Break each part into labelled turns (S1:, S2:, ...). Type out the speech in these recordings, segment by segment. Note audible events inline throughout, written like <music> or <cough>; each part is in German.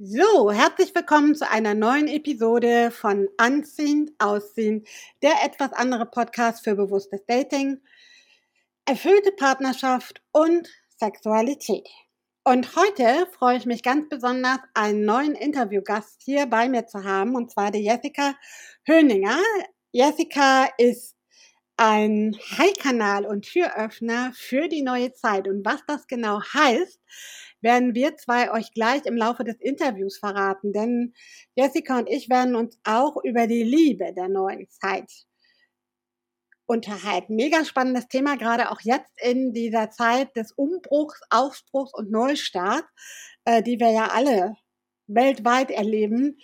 S1: So, herzlich willkommen zu einer neuen Episode von Anziehend, Ausziehend, der etwas andere Podcast für bewusstes Dating, erfüllte Partnerschaft und Sexualität. Und heute freue ich mich ganz besonders, einen neuen Interviewgast hier bei mir zu haben, und zwar die Jessica Höninger. Jessica ist ein High-Kanal und Türöffner für die neue Zeit. Und was das genau heißt, werden wir zwei euch gleich im Laufe des Interviews verraten. Denn Jessica und ich werden uns auch über die Liebe der neuen Zeit unterhalten. Mega spannendes Thema, gerade auch jetzt in dieser Zeit des Umbruchs, Aufbruchs und Neustarts, äh, die wir ja alle weltweit erleben.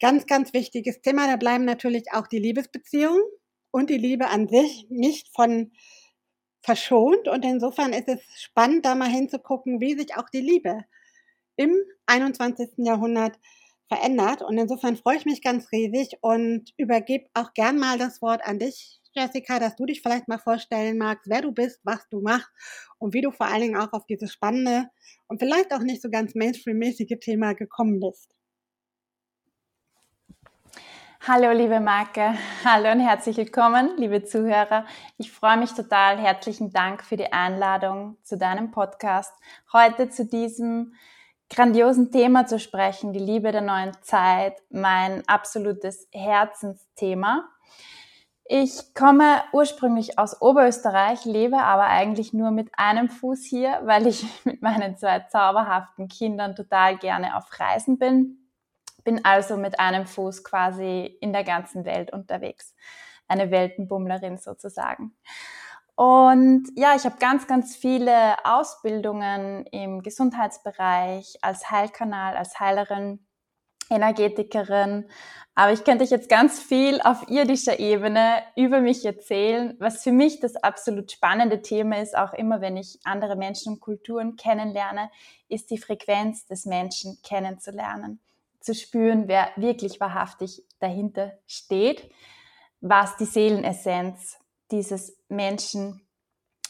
S1: Ganz, ganz wichtiges Thema. Da bleiben natürlich auch die Liebesbeziehungen und die Liebe an sich nicht von verschont. Und insofern ist es spannend, da mal hinzugucken, wie sich auch die Liebe im 21. Jahrhundert verändert. Und insofern freue ich mich ganz riesig und übergebe auch gern mal das Wort an dich, Jessica, dass du dich vielleicht mal vorstellen magst, wer du bist, was du machst und wie du vor allen Dingen auch auf dieses spannende und vielleicht auch nicht so ganz Mainstream-mäßige Thema gekommen bist.
S2: Hallo, liebe Marke. Hallo und herzlich willkommen, liebe Zuhörer. Ich freue mich total. Herzlichen Dank für die Einladung zu deinem Podcast. Heute zu diesem grandiosen Thema zu sprechen, die Liebe der neuen Zeit, mein absolutes Herzensthema. Ich komme ursprünglich aus Oberösterreich, lebe aber eigentlich nur mit einem Fuß hier, weil ich <laughs> mit meinen zwei zauberhaften Kindern total gerne auf Reisen bin bin also mit einem Fuß quasi in der ganzen Welt unterwegs. Eine Weltenbummlerin sozusagen. Und ja, ich habe ganz, ganz viele Ausbildungen im Gesundheitsbereich als Heilkanal, als Heilerin, Energetikerin. Aber ich könnte euch jetzt ganz viel auf irdischer Ebene über mich erzählen. Was für mich das absolut spannende Thema ist, auch immer wenn ich andere Menschen und Kulturen kennenlerne, ist die Frequenz des Menschen kennenzulernen zu spüren, wer wirklich wahrhaftig dahinter steht, was die Seelenessenz dieses Menschen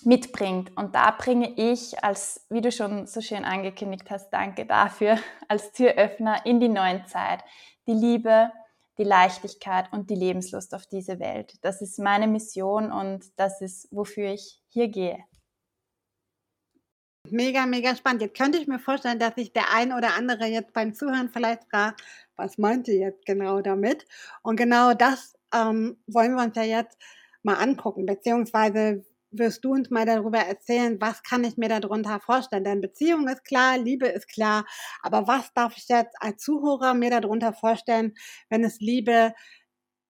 S2: mitbringt. Und da bringe ich als, wie du schon so schön angekündigt hast, danke dafür, <laughs> als Türöffner in die neuen Zeit, die Liebe, die Leichtigkeit und die Lebenslust auf diese Welt. Das ist meine Mission und das ist, wofür ich hier gehe.
S1: Mega, mega spannend. Jetzt könnte ich mir vorstellen, dass sich der ein oder andere jetzt beim Zuhören vielleicht fragt, was meint ihr jetzt genau damit? Und genau das ähm, wollen wir uns ja jetzt mal angucken, beziehungsweise wirst du uns mal darüber erzählen, was kann ich mir darunter vorstellen? Denn Beziehung ist klar, Liebe ist klar, aber was darf ich jetzt als Zuhörer mir darunter vorstellen, wenn es Liebe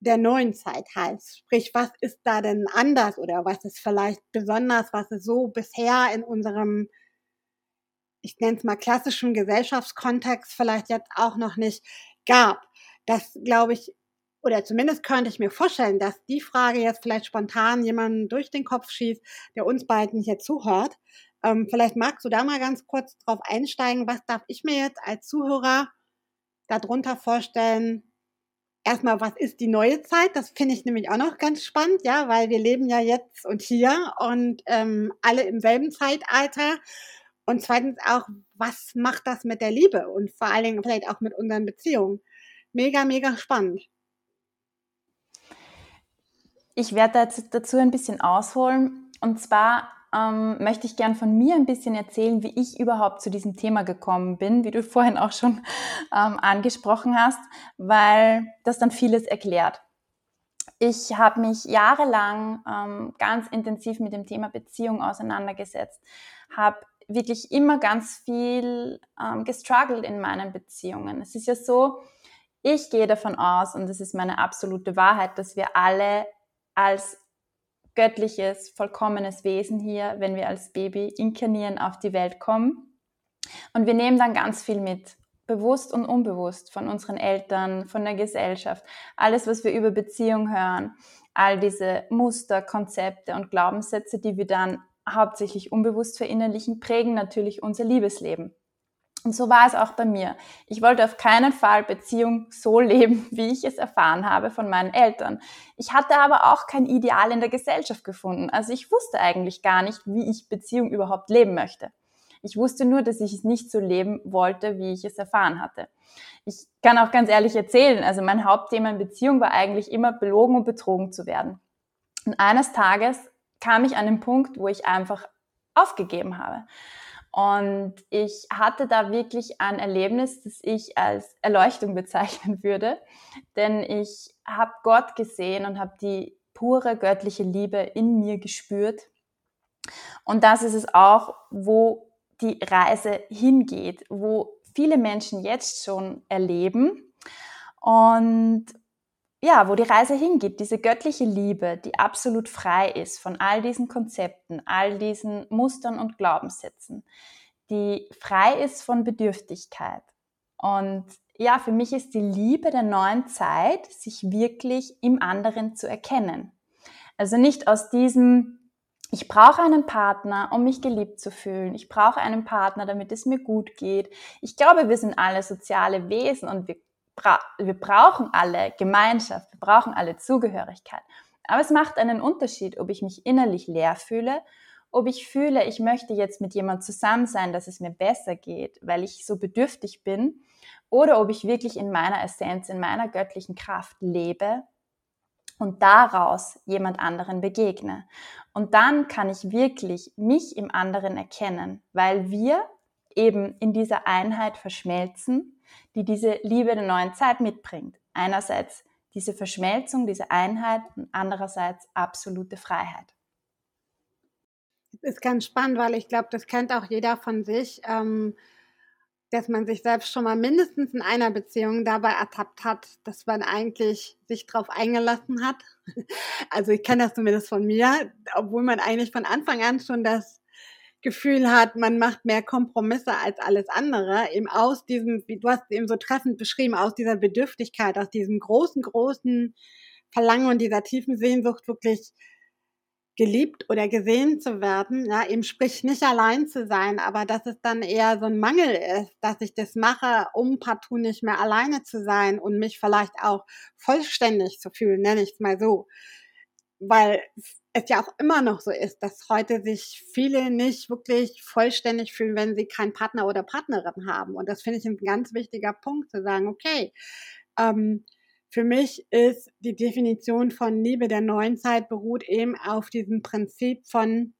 S1: der neuen Zeit heißt? Sprich, was ist da denn anders oder was ist vielleicht besonders, was es so bisher in unserem ich nenne es mal klassischen Gesellschaftskontext vielleicht jetzt auch noch nicht gab. Das glaube ich, oder zumindest könnte ich mir vorstellen, dass die Frage jetzt vielleicht spontan jemanden durch den Kopf schießt, der uns beiden hier zuhört. Ähm, vielleicht magst du da mal ganz kurz drauf einsteigen. Was darf ich mir jetzt als Zuhörer darunter vorstellen? Erstmal, was ist die neue Zeit? Das finde ich nämlich auch noch ganz spannend, ja, weil wir leben ja jetzt und hier und ähm, alle im selben Zeitalter. Und zweitens auch, was macht das mit der Liebe und vor allen Dingen vielleicht auch mit unseren Beziehungen? Mega, mega spannend.
S2: Ich werde dazu ein bisschen ausholen. Und zwar ähm, möchte ich gern von mir ein bisschen erzählen, wie ich überhaupt zu diesem Thema gekommen bin, wie du <laughs> vorhin auch schon ähm, angesprochen hast, weil das dann vieles erklärt. Ich habe mich jahrelang ähm, ganz intensiv mit dem Thema Beziehung auseinandergesetzt, habe wirklich immer ganz viel ähm, gestruggelt in meinen Beziehungen. Es ist ja so, ich gehe davon aus, und das ist meine absolute Wahrheit, dass wir alle als göttliches, vollkommenes Wesen hier, wenn wir als Baby inkarnieren, auf die Welt kommen. Und wir nehmen dann ganz viel mit, bewusst und unbewusst, von unseren Eltern, von der Gesellschaft, alles, was wir über Beziehung hören, all diese Muster, Konzepte und Glaubenssätze, die wir dann hauptsächlich unbewusst verinnerlichen, prägen natürlich unser Liebesleben. Und so war es auch bei mir. Ich wollte auf keinen Fall Beziehung so <laughs> leben, wie ich es erfahren habe von meinen Eltern. Ich hatte aber auch kein Ideal in der Gesellschaft gefunden. Also ich wusste eigentlich gar nicht, wie ich Beziehung überhaupt leben möchte. Ich wusste nur, dass ich es nicht so leben wollte, wie ich es erfahren hatte. Ich kann auch ganz ehrlich erzählen, also mein Hauptthema in Beziehung war eigentlich immer belogen und betrogen zu werden. Und eines Tages kam ich an den Punkt, wo ich einfach aufgegeben habe. Und ich hatte da wirklich ein Erlebnis, das ich als Erleuchtung <laughs> bezeichnen würde, denn ich habe Gott gesehen und habe die pure göttliche Liebe in mir gespürt. Und das ist es auch, wo die Reise hingeht, wo viele Menschen jetzt schon erleben und ja, wo die Reise hingeht, diese göttliche Liebe, die absolut frei ist von all diesen Konzepten, all diesen Mustern und Glaubenssätzen, die frei ist von Bedürftigkeit. Und ja, für mich ist die Liebe der neuen Zeit, sich wirklich im anderen zu erkennen. Also nicht aus diesem, ich brauche einen Partner, um mich geliebt zu fühlen. Ich brauche einen Partner, damit es mir gut geht. Ich glaube, wir sind alle soziale Wesen und wir wir brauchen alle Gemeinschaft, wir brauchen alle Zugehörigkeit. Aber es macht einen Unterschied, ob ich mich innerlich leer fühle, ob ich fühle, ich möchte jetzt mit jemand zusammen sein, dass es mir besser geht, weil ich so bedürftig bin, oder ob ich wirklich in meiner Essenz, in meiner göttlichen Kraft lebe und daraus jemand anderen begegne. Und dann kann ich wirklich mich im anderen erkennen, weil wir eben in dieser Einheit verschmelzen die diese Liebe der neuen Zeit mitbringt. Einerseits diese Verschmelzung, diese Einheit und andererseits absolute Freiheit.
S1: Das ist ganz spannend, weil ich glaube, das kennt auch jeder von sich, ähm, dass man sich selbst schon mal mindestens in einer Beziehung dabei ertappt hat, dass man eigentlich sich darauf eingelassen hat. <laughs> Also ich kenne das zumindest von mir, obwohl man eigentlich von Anfang an schon das Gefühl hat, man macht mehr Kompromisse als alles andere, eben aus diesem, wie du hast eben so treffend beschrieben, aus dieser Bedürftigkeit, aus diesem großen, großen Verlangen und dieser tiefen Sehnsucht wirklich geliebt oder gesehen zu werden, ja, eben sprich nicht allein zu sein, aber dass es dann eher so ein Mangel ist, dass ich das mache, um partout nicht mehr alleine zu sein und mich vielleicht auch vollständig zu fühlen, nenne ich es mal so. Weil es ja auch immer noch so ist, dass heute sich viele nicht wirklich vollständig fühlen, wenn sie keinen Partner oder Partnerin haben. Und das finde ich ein ganz wichtiger Punkt, zu sagen, okay, ähm, für mich ist die Definition von Liebe der neuen Zeit beruht eben auf diesem Prinzip von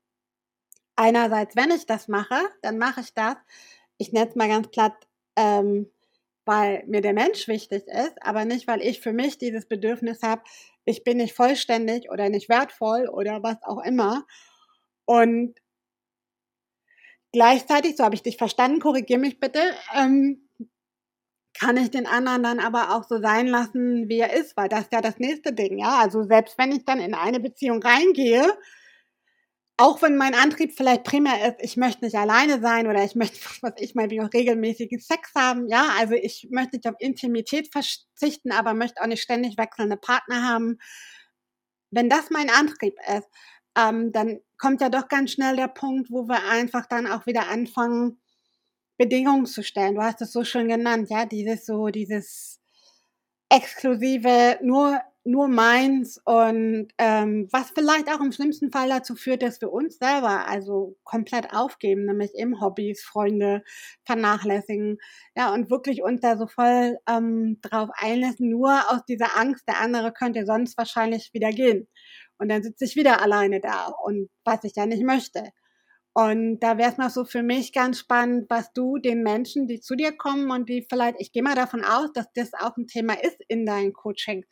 S1: einerseits, wenn ich das mache, dann mache ich das, ich nenne es mal ganz platt, ähm, weil mir der Mensch wichtig ist, aber nicht, weil ich für mich dieses Bedürfnis habe, ich bin nicht vollständig oder nicht wertvoll oder was auch immer. Und gleichzeitig, so habe ich dich verstanden, korrigier mich bitte, ähm, kann ich den anderen dann aber auch so sein lassen, wie er ist, weil das ist ja das nächste Ding, ja. Also selbst wenn ich dann in eine Beziehung reingehe, auch wenn mein Antrieb vielleicht primär ist, ich möchte nicht alleine sein oder ich möchte, <laughs> was ich wie auch regelmäßigen Sex haben, ja, also ich möchte nicht auf Intimität verzichten, aber möchte auch nicht ständig wechselnde Partner haben. Wenn das mein Antrieb ist, ähm, dann kommt ja doch ganz schnell der Punkt, wo wir einfach dann auch wieder anfangen, Bedingungen zu stellen. Du hast es so schön genannt, ja, dieses so, dieses exklusive, nur nur meins und ähm, was vielleicht auch im schlimmsten Fall dazu führt, dass wir uns selber also komplett aufgeben, nämlich im Hobbys, Freunde vernachlässigen, ja und wirklich uns da so voll ähm, drauf einlassen, nur aus dieser Angst, der andere könnte sonst wahrscheinlich wieder gehen und dann sitze ich wieder alleine da und was ich ja nicht möchte. Und da wäre es noch so für mich ganz spannend, was du den Menschen, die zu dir kommen und die vielleicht, ich gehe mal davon aus, dass das auch ein Thema ist in deinen Coaching,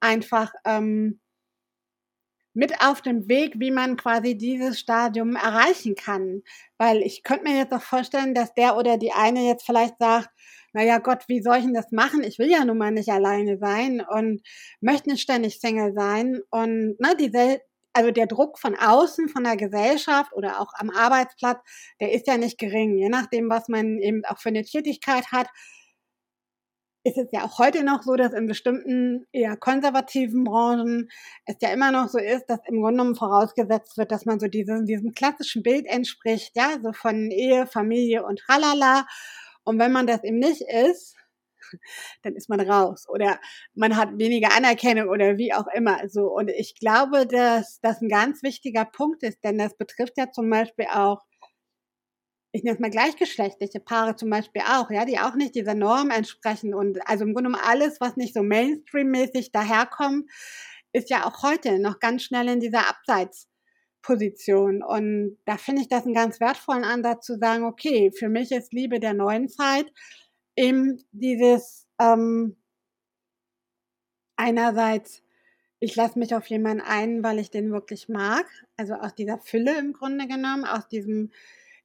S1: einfach ähm, mit auf dem Weg, wie man quasi dieses Stadium erreichen kann. Weil ich könnte mir jetzt auch vorstellen, dass der oder die eine jetzt vielleicht sagt, naja Gott, wie soll ich denn das machen? Ich will ja nun mal nicht alleine sein und möchte nicht ständig Single sein. Und ne, diese, also der Druck von außen, von der Gesellschaft oder auch am Arbeitsplatz, der ist ja nicht gering, je nachdem, was man eben auch für eine Tätigkeit hat ist es ja auch heute noch so, dass in bestimmten eher konservativen Branchen es ja immer noch so ist, dass im Grunde genommen vorausgesetzt wird, dass man so diesem, diesem klassischen Bild entspricht, ja, so von Ehe, Familie und tralala. Und wenn man das eben nicht ist, <laughs> dann ist man raus oder man hat weniger Anerkennung oder wie auch immer. So und ich glaube, dass das ein ganz wichtiger Punkt ist, denn das betrifft ja zum Beispiel auch ich nenne es mal gleichgeschlechtliche Paare zum Beispiel auch, ja, die auch nicht dieser Norm entsprechen und also im Grunde genommen alles, was nicht so Mainstream-mäßig daherkommt, ist ja auch heute noch ganz schnell in dieser Abseitsposition. Und da finde ich das einen ganz wertvollen Ansatz zu sagen, okay, für mich ist Liebe der neuen Zeit eben dieses ähm, einerseits, ich lasse mich auf jemanden ein, weil ich den wirklich mag, also aus dieser Fülle im Grunde genommen, aus diesem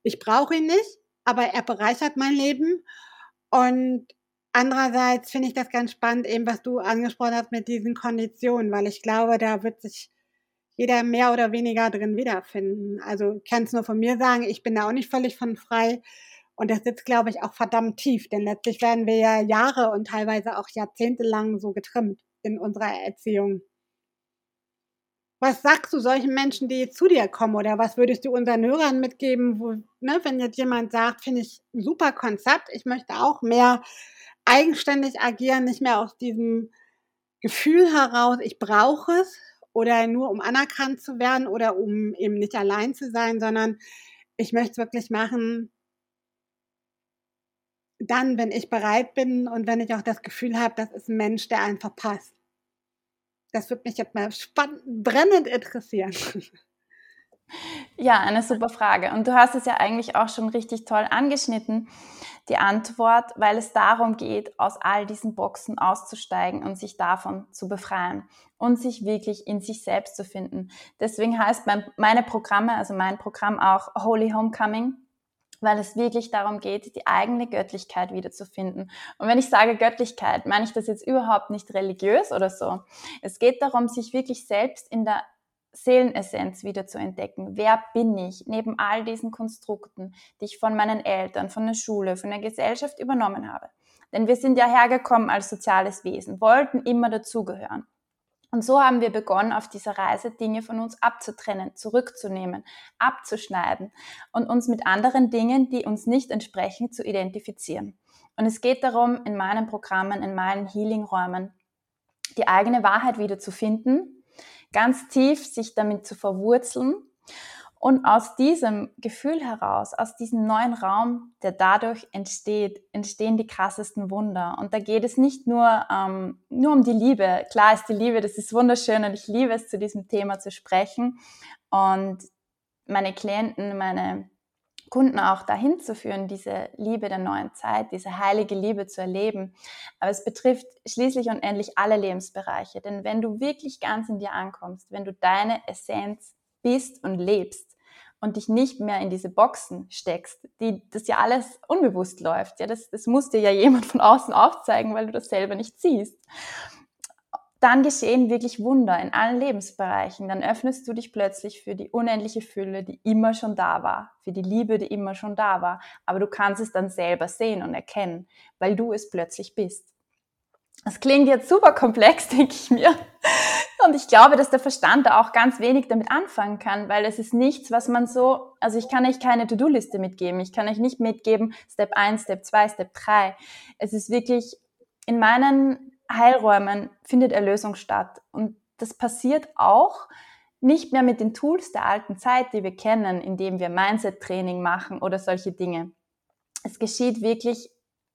S1: ich brauche ihn nicht, aber er bereichert mein Leben. Und andererseits finde ich das ganz spannend, eben was du angesprochen hast mit diesen Konditionen, weil ich glaube, da wird sich jeder mehr oder weniger drin wiederfinden. Also kann es nur von mir sagen, ich bin da auch nicht völlig von frei. Und das sitzt, glaube ich, auch verdammt tief, denn letztlich werden wir ja Jahre und teilweise auch Jahrzehnte lang so getrimmt in unserer Erziehung. Was sagst du solchen Menschen, die zu dir kommen? Oder was würdest du unseren Hörern mitgeben, wo, ne, wenn jetzt jemand sagt, finde ich ein super Konzept, ich möchte auch mehr eigenständig agieren, nicht mehr aus diesem Gefühl heraus, ich brauche es oder nur um anerkannt zu werden oder um eben nicht allein zu sein, sondern ich möchte es wirklich machen, dann, wenn ich bereit bin und wenn ich auch das Gefühl habe, das ist ein Mensch, der einfach passt. Das würde mich jetzt mal spannend, brennend interessieren. <laughs>
S2: Ja, eine super Frage. Und du hast es ja eigentlich auch schon richtig toll angeschnitten, die Antwort, weil es darum geht, aus all diesen Boxen auszusteigen und sich davon zu befreien und sich wirklich in sich selbst zu finden. Deswegen heißt mein, meine Programme, also mein Programm auch Holy Homecoming, weil es wirklich darum geht, die eigene Göttlichkeit wiederzufinden. Und wenn ich sage Göttlichkeit, meine ich das jetzt überhaupt nicht religiös oder so. Es geht darum, sich wirklich selbst in der Seelenessenz wieder zu entdecken. Wer bin ich neben all diesen Konstrukten, die ich von meinen Eltern, von der Schule, von der Gesellschaft übernommen habe? Denn wir sind ja hergekommen als soziales Wesen, wollten immer dazugehören. Und so haben wir begonnen, auf dieser Reise Dinge von uns abzutrennen, zurückzunehmen, abzuschneiden und uns mit anderen Dingen, die uns nicht entsprechen, zu identifizieren. Und es geht darum, in meinen Programmen, in meinen Healing-Räumen, die eigene Wahrheit wieder zu finden, ganz tief sich damit zu verwurzeln und aus diesem Gefühl heraus, aus diesem neuen Raum, der dadurch entsteht, entstehen die krassesten Wunder. Und da geht es nicht nur, ähm, nur um die Liebe. Klar ist die Liebe, das ist wunderschön und ich liebe es, zu diesem Thema zu sprechen und meine Klienten, meine Kunden auch dahin zu führen, diese Liebe der neuen Zeit, diese heilige Liebe zu erleben. Aber es betrifft schließlich und endlich alle Lebensbereiche. Denn wenn du wirklich ganz in dir ankommst, wenn du deine Essenz bist und lebst, und dich nicht mehr in diese Boxen steckst, die das ja alles unbewusst läuft. Ja, das, das muss dir ja jemand von außen aufzeigen, weil du das selber nicht siehst. Dann geschehen wirklich Wunder in allen Lebensbereichen. Dann öffnest du dich plötzlich für die unendliche Fülle, die immer schon da war, für die Liebe, die immer schon da war. Aber du kannst es dann selber sehen und erkennen, weil du es plötzlich bist. Das klingt jetzt super komplex, <laughs> denke ich mir. Und ich glaube, dass der Verstand da auch ganz wenig damit anfangen kann, weil es ist nichts, was man so, also ich kann euch keine To-Do-Liste mitgeben. Ich kann euch nicht mitgeben, Step 1, Step 2, Step 3. Es ist wirklich, in meinen Heilräumen findet Erlösung statt. Und das passiert auch nicht mehr mit den Tools der alten Zeit, die wir kennen, indem wir Mindset-Training machen oder solche Dinge. Es geschieht wirklich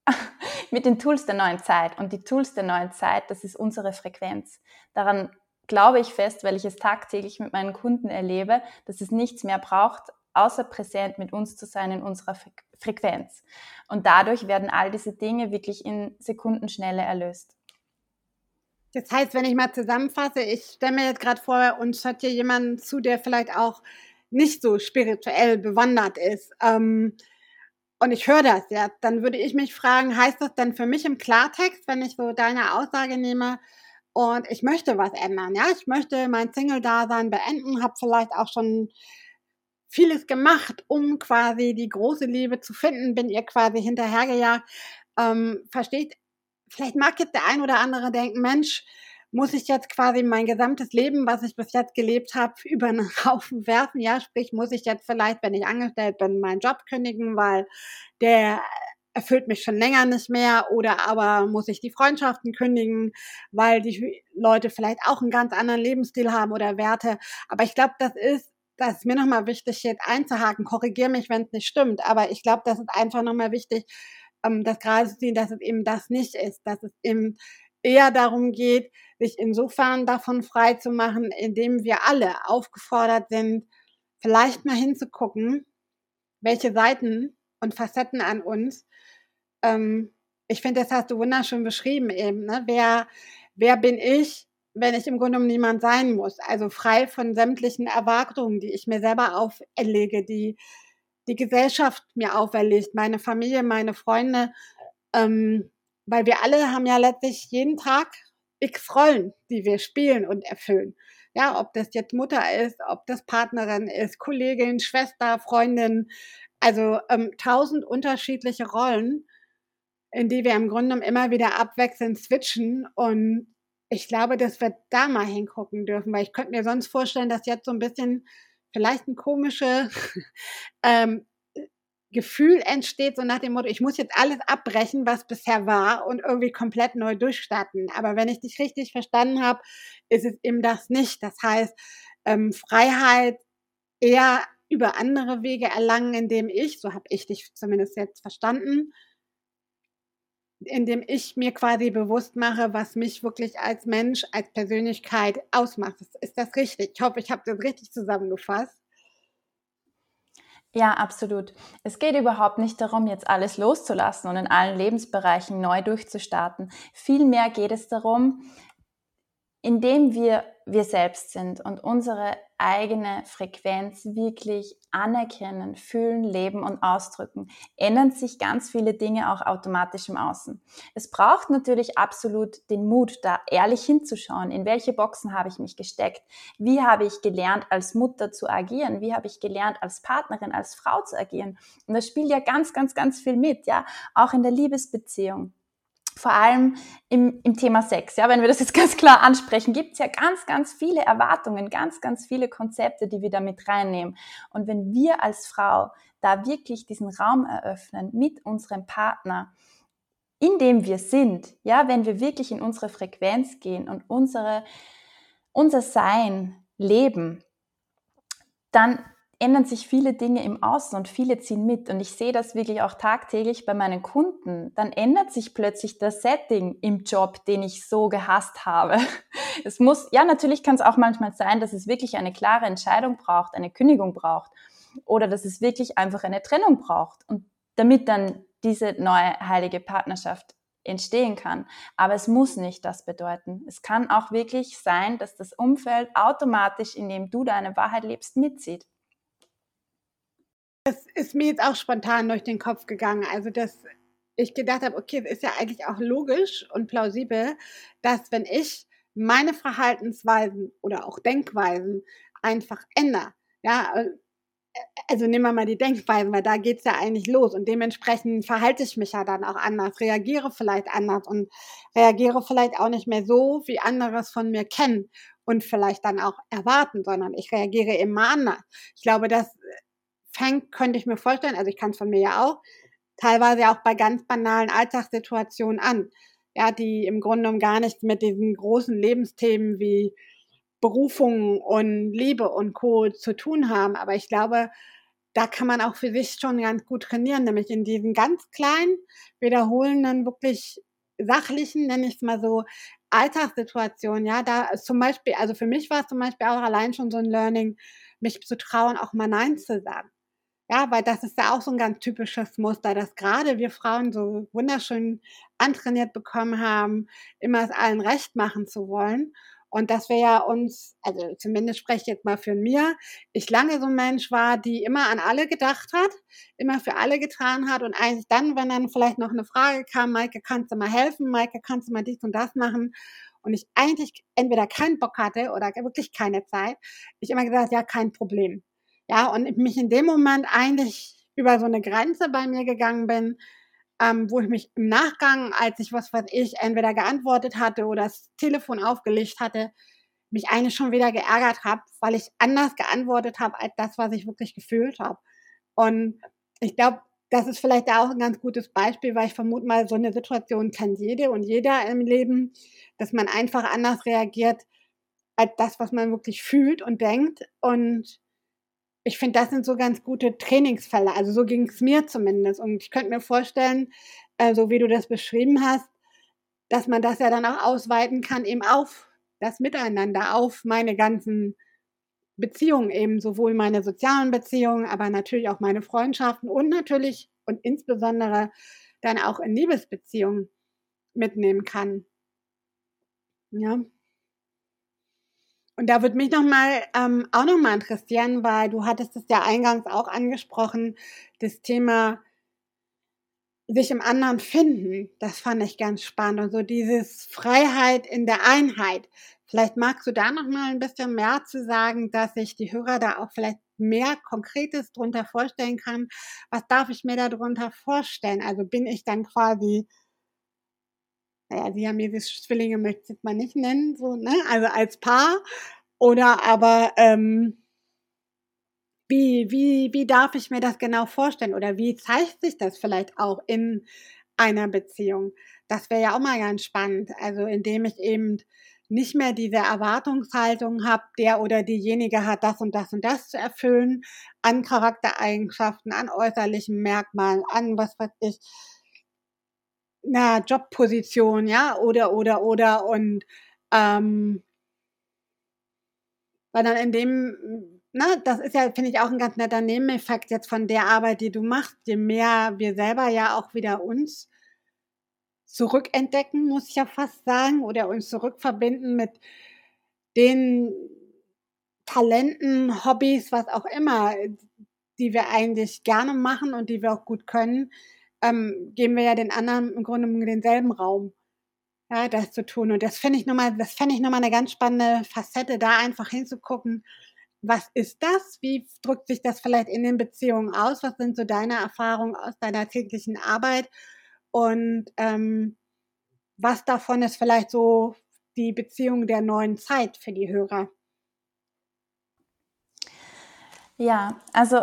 S2: <laughs> mit den Tools der neuen Zeit. Und die Tools der neuen Zeit, das ist unsere Frequenz. Daran glaube ich fest, weil ich es tagtäglich mit meinen Kunden erlebe, dass es nichts mehr braucht, außer präsent mit uns zu sein in unserer Frequenz. Und dadurch werden all diese Dinge wirklich in Sekundenschnelle erlöst.
S1: Das heißt, wenn ich mal zusammenfasse, ich stelle mir jetzt gerade vor, uns hört hier jemand zu, der vielleicht auch nicht so spirituell bewandert ist. Ähm, und ich höre das ja, dann würde ich mich fragen, heißt das dann für mich im Klartext, wenn ich so deine Aussage nehme, und ich möchte was ändern, ja. Ich möchte mein Single-Dasein beenden, habe vielleicht auch schon vieles gemacht, um quasi die große Liebe zu finden, bin ihr quasi hinterhergejagt. Ähm, versteht, vielleicht mag jetzt der ein oder andere denken, Mensch, muss ich jetzt quasi mein gesamtes Leben, was ich bis jetzt gelebt habe, <laughs> über einen Haufen werfen? Ja, sprich, muss ich jetzt vielleicht, wenn ich angestellt bin, meinen Job kündigen, weil der erfüllt mich schon länger nicht mehr oder aber muss ich die Freundschaften kündigen, weil die Leute vielleicht auch einen ganz anderen Lebensstil haben oder Werte. Aber ich glaube, das ist das ist mir nochmal wichtig, jetzt einzuhaken. Korrigiere mich, wenn es nicht stimmt. Aber ich glaube, das ist einfach nochmal wichtig, ähm, das gerade zu sehen, dass es eben das nicht ist. Dass es eben eher darum geht, sich insofern davon frei zu machen, indem wir alle aufgefordert sind, vielleicht mal hinzugucken, welche Seiten und Facetten an uns. Ähm, ich finde, das hast du wunderschön beschrieben eben. Ne? Wer, wer bin ich, wenn ich im Grunde genommen niemand sein muss? Also frei von sämtlichen Erwartungen, die ich mir selber auferlege, die die Gesellschaft mir auferlegt, meine Familie, meine Freunde. Ähm, weil wir alle haben ja letztlich jeden Tag x Rollen, die wir spielen und erfüllen. Ja, ob das jetzt Mutter ist, ob das Partnerin ist, Kollegin, Schwester, Freundin, also ähm, tausend unterschiedliche Rollen, in die wir im Grunde genommen immer wieder abwechselnd switchen. Und ich glaube, dass wir da mal hingucken dürfen, weil ich könnte mir sonst vorstellen, dass jetzt so ein bisschen vielleicht ein komische <laughs> ähm, Gefühl entsteht, so nach dem Motto, ich muss jetzt alles abbrechen, was bisher war und irgendwie komplett neu durchstarten. Aber wenn ich dich richtig verstanden habe, ist es eben das nicht. Das heißt, ähm, Freiheit eher über andere Wege erlangen, indem ich, so habe ich dich zumindest jetzt verstanden, indem ich mir quasi bewusst mache, was mich wirklich als Mensch, als Persönlichkeit ausmacht. Ist das richtig? Ich hoffe, ich habe das richtig zusammengefasst.
S2: Ja, absolut. Es geht überhaupt nicht darum, jetzt alles loszulassen und in allen Lebensbereichen neu durchzustarten. Vielmehr geht es darum, indem wir wir selbst sind und unsere eigene Frequenz wirklich anerkennen, fühlen, leben und ausdrücken, ändern sich ganz viele Dinge auch automatisch im Außen. Es braucht natürlich absolut den Mut, da ehrlich hinzuschauen, in welche Boxen habe ich mich gesteckt, wie habe ich gelernt, als Mutter zu agieren, wie habe ich gelernt, als Partnerin, als Frau zu agieren. Und das spielt ja ganz, ganz, ganz viel mit, ja, auch in der Liebesbeziehung vor allem im, im Thema Sex, ja, wenn wir das jetzt <laughs> ganz klar ansprechen, gibt es ja ganz, ganz viele Erwartungen, ganz, ganz viele Konzepte, die wir da mit reinnehmen. Und wenn wir als Frau da wirklich diesen Raum eröffnen mit unserem Partner, in dem wir sind, ja, wenn wir wirklich in unsere Frequenz gehen und unsere, unser Sein leben, dann ändern sich viele Dinge im Außen und viele ziehen mit. Und ich sehe das wirklich auch tagtäglich bei meinen Kunden. Dann ändert sich plötzlich das Setting im Job, den ich so gehasst habe. <laughs> Es muss, ja, natürlich kann es auch manchmal sein, dass es wirklich eine klare Entscheidung braucht, eine Kündigung braucht oder dass es wirklich einfach eine Trennung braucht. Und damit dann diese neue heilige Partnerschaft entstehen kann. Aber es muss nicht das bedeuten. Es kann auch wirklich sein, dass das Umfeld automatisch, in dem du deine Wahrheit lebst, mitzieht.
S1: Das ist mir jetzt auch spontan durch den Kopf gegangen. Also, dass ich gedacht habe, okay, es ist ja eigentlich auch logisch und plausibel, dass wenn ich meine Verhaltensweisen oder auch Denkweisen einfach ändere, ja, äh, also nehmen wir mal die Denkweisen, weil da geht es ja eigentlich los und dementsprechend verhalte ich mich ja dann auch anders, reagiere vielleicht anders und reagiere vielleicht auch nicht mehr so, wie anderes von mir kennen und vielleicht dann auch erwarten, sondern ich reagiere immer anders. Ich glaube, dass fängt, könnte ich mir vorstellen, also ich kann es von mir ja auch, teilweise auch bei ganz banalen Alltagssituationen an, ja, die im Grunde genommen gar nichts mit diesen großen Lebensthemen wie Berufung und Liebe und Co. zu tun haben. Aber ich glaube, da kann man auch für sich schon ganz gut trainieren, nämlich in diesen ganz kleinen, wiederholenden, wirklich sachlichen, nenne ich es mal so, Alltagssituationen, ja, da zum Beispiel, also für mich war es zum Beispiel auch allein schon so ein Learning, mich zu trauen, auch mal Nein zu sagen. Ja, weil das ist ja auch so ein ganz typisches Muster, dass gerade wir Frauen so wunderschön antrainiert bekommen haben, immer es allen recht machen zu wollen. Und dass wir ja uns, also zumindest spreche ich jetzt mal für mir, ich lange so ein Mensch war, die immer an alle gedacht hat, immer für alle getan hat und eigentlich dann, wenn dann vielleicht noch eine Frage kam, Maike, kannst du mal helfen, Maike, kannst du mal dies und das machen? Und ich eigentlich entweder keinen Bock hatte oder wirklich keine Zeit, ich immer gesagt, ja, kein Problem. Ja, und mich in dem Moment eigentlich über so eine Grenze bei mir gegangen bin, ähm, wo ich mich im Nachgang, als ich was weiß ich, entweder geantwortet hatte oder das Telefon aufgelegt hatte, mich eigentlich schon wieder geärgert habe, weil ich anders geantwortet habe als das, was ich wirklich gefühlt habe. Und ich glaube, das ist vielleicht auch ein ganz gutes Beispiel, weil ich vermute mal, so eine Situation kennt jede und jeder im Leben, dass man einfach anders reagiert als das, was man wirklich fühlt und denkt. Und ich finde, das sind so ganz gute Trainingsfälle. Also so ging es mir zumindest. Und ich könnte mir vorstellen, äh, so wie du das beschrieben hast, dass man das ja dann auch ausweiten kann, eben auf das Miteinander, auf meine ganzen Beziehungen eben, sowohl meine sozialen Beziehungen, aber natürlich auch meine Freundschaften und natürlich und insbesondere dann auch in Liebesbeziehungen mitnehmen kann. Ja. Und da würde mich noch mal ähm, auch noch mal interessieren, weil du hattest es ja eingangs auch angesprochen, das Thema sich im anderen finden. Das fand ich ganz spannend und so dieses Freiheit in der Einheit. Vielleicht magst du da noch mal ein bisschen mehr zu sagen, dass sich die Hörer da auch vielleicht mehr Konkretes drunter vorstellen kann. Was darf ich mir darunter vorstellen? Also bin ich dann quasi naja, siamesische Zwillinge möchte man nicht nennen, so, ne? Also als Paar. Oder aber, ähm, wie, wie, wie darf ich mir das genau vorstellen? Oder wie zeigt sich das vielleicht auch in einer Beziehung? Das wäre ja auch mal ganz spannend. Also indem ich eben nicht mehr diese Erwartungshaltung habe, der oder diejenige hat das und das und das zu erfüllen, an Charaktereigenschaften, an äußerlichen Merkmalen, an was weiß ich, einer Jobposition, ja, oder, oder, oder, und, ähm, weil dann in dem, na, das ist ja, finde ich, auch ein ganz netter Nebeneffekt jetzt von der Arbeit, die du machst, je mehr wir selber ja auch wieder uns zurückentdecken, muss ich ja fast sagen, oder uns zurückverbinden mit den Talenten, Hobbys, was auch immer, die wir eigentlich gerne machen und die wir auch gut können, ähm, geben wir ja den anderen im Grunde denselben Raum, ja, das zu tun. Und das finde ich nochmal, das fände ich nochmal eine ganz spannende Facette, da einfach hinzugucken, was ist das? Wie drückt sich das vielleicht in den Beziehungen aus? Was sind so deine Erfahrungen aus deiner täglichen Arbeit? Und ähm, was davon ist vielleicht so die Beziehung der neuen Zeit für die Hörer?
S2: Ja, also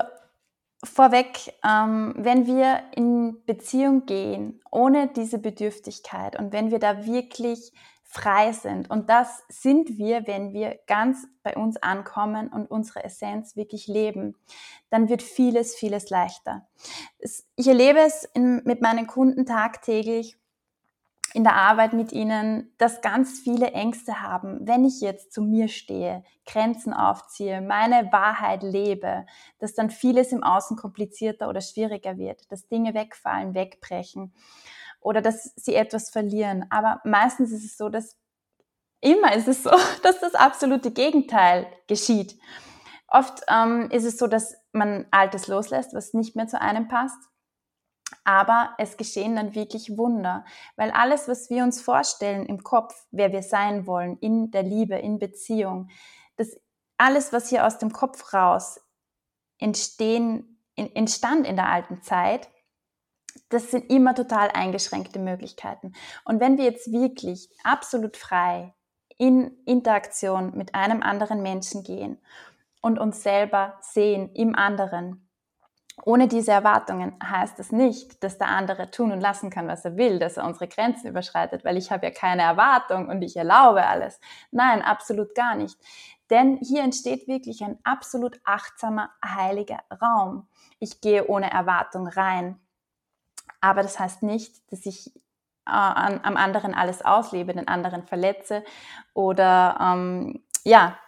S2: Vorweg, ähm, wenn wir in Beziehung gehen ohne diese Bedürftigkeit und wenn wir da wirklich frei sind, und das sind wir, wenn wir ganz bei uns ankommen und unsere Essenz wirklich leben, dann wird vieles, vieles leichter. Ich erlebe es in, mit meinen Kunden tagtäglich, in der Arbeit mit ihnen, dass ganz viele Ängste haben, wenn ich jetzt zu mir stehe, Grenzen aufziehe, meine Wahrheit lebe, dass dann vieles im Außen komplizierter oder schwieriger wird, dass Dinge wegfallen, wegbrechen oder dass sie etwas verlieren. Aber meistens ist es so, dass immer ist es so, <laughs> dass das absolute Gegenteil geschieht. Oft ähm, ist es so, dass man Altes loslässt, was nicht mehr zu einem passt aber es geschehen dann wirklich Wunder, weil alles, was wir uns vorstellen im Kopf, wer wir sein wollen, in der Liebe, in Beziehung, das alles, was hier aus dem Kopf raus entstehen, entstand in der alten Zeit, das sind immer total eingeschränkte Möglichkeiten. Und wenn wir jetzt wirklich absolut frei in Interaktion mit einem anderen Menschen gehen und uns selber sehen im anderen, ohne diese Erwartungen heißt es nicht, dass der andere tun und lassen kann, was er will, dass er unsere Grenzen überschreitet, weil ich habe ja keine Erwartung und ich erlaube alles. Nein, absolut gar nicht. Denn hier entsteht wirklich ein absolut achtsamer, heiliger Raum. Ich gehe ohne Erwartung rein. Aber das heißt nicht, dass ich äh, an, am anderen alles auslebe, den anderen verletze oder ähm, ja,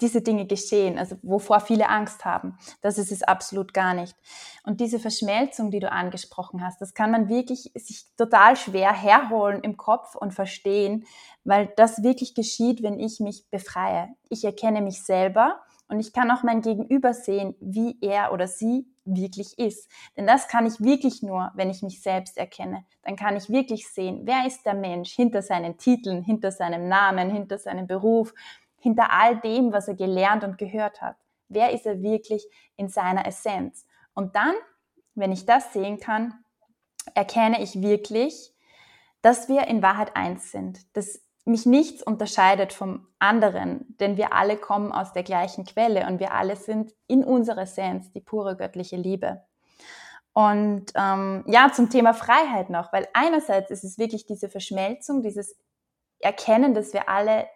S2: diese Dinge geschehen, also wovor viele Angst haben. Das ist es absolut gar nicht. Und diese Verschmelzung, die du angesprochen hast, das kann man wirklich sich total schwer herholen im Kopf und verstehen, weil das wirklich geschieht, wenn ich mich befreie. Ich erkenne mich selber und ich kann auch mein Gegenüber sehen, wie er oder sie wirklich ist. Denn das kann ich wirklich nur, wenn ich mich selbst erkenne. Dann kann ich wirklich sehen, wer ist der Mensch hinter seinen Titeln, hinter seinem Namen, hinter seinem Beruf, hinter all dem, was er gelernt und gehört hat. Wer ist er wirklich in seiner Essenz? Und dann, wenn ich das sehen kann, erkenne ich wirklich, dass wir in Wahrheit eins sind, dass mich nichts unterscheidet vom anderen, denn wir alle kommen aus der gleichen Quelle und wir alle sind in unserer Essenz die pure göttliche Liebe. Und ähm, ja, zum Thema Freiheit noch, weil einerseits ist es wirklich diese Verschmelzung, dieses Erkennen, dass wir alle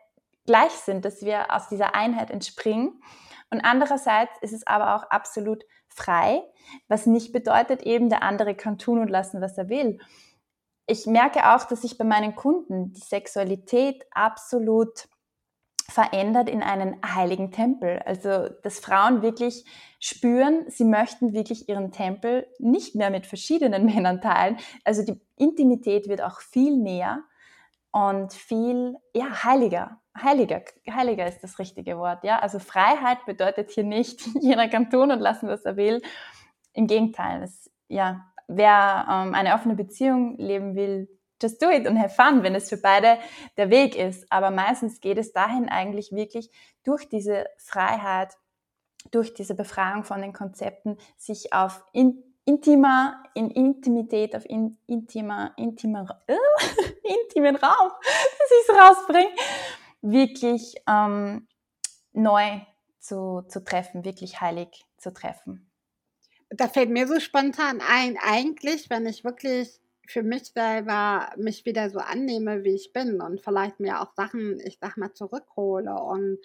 S2: gleich sind, dass wir aus dieser Einheit entspringen. Und andererseits ist es aber auch absolut frei, was nicht bedeutet eben, der andere kann tun und lassen, was er will. Ich merke auch, dass ich bei meinen Kunden die Sexualität absolut verändert in einen heiligen Tempel. Also, dass Frauen wirklich spüren, sie möchten wirklich ihren Tempel nicht mehr mit verschiedenen <laughs> Männern teilen. Also die Intimität wird auch viel näher und viel ja, heiliger. Heiliger, heiliger ist das richtige Wort. Ja? Also Freiheit bedeutet hier nicht, <laughs> jeder kann tun und lassen, was er will. Im Gegenteil, es, ja, wer ähm, eine offene Beziehung leben will, just do it und have fun, wenn es für beide der Weg ist. Aber meistens geht es dahin eigentlich wirklich durch diese Freiheit, durch diese Befreiung von den Konzepten, sich auf in, intimer, in Intimität, auf in, intimer, intimer, äh, <laughs> intimen Raum, <laughs> dass ich es rausbringe, wirklich ähm, neu zu, zu treffen, wirklich heilig zu treffen.
S1: Da fällt mir so spontan ein, eigentlich, wenn ich wirklich für mich selber mich wieder so annehme, wie ich bin und vielleicht mir auch Sachen, ich sag mal, zurückhole und,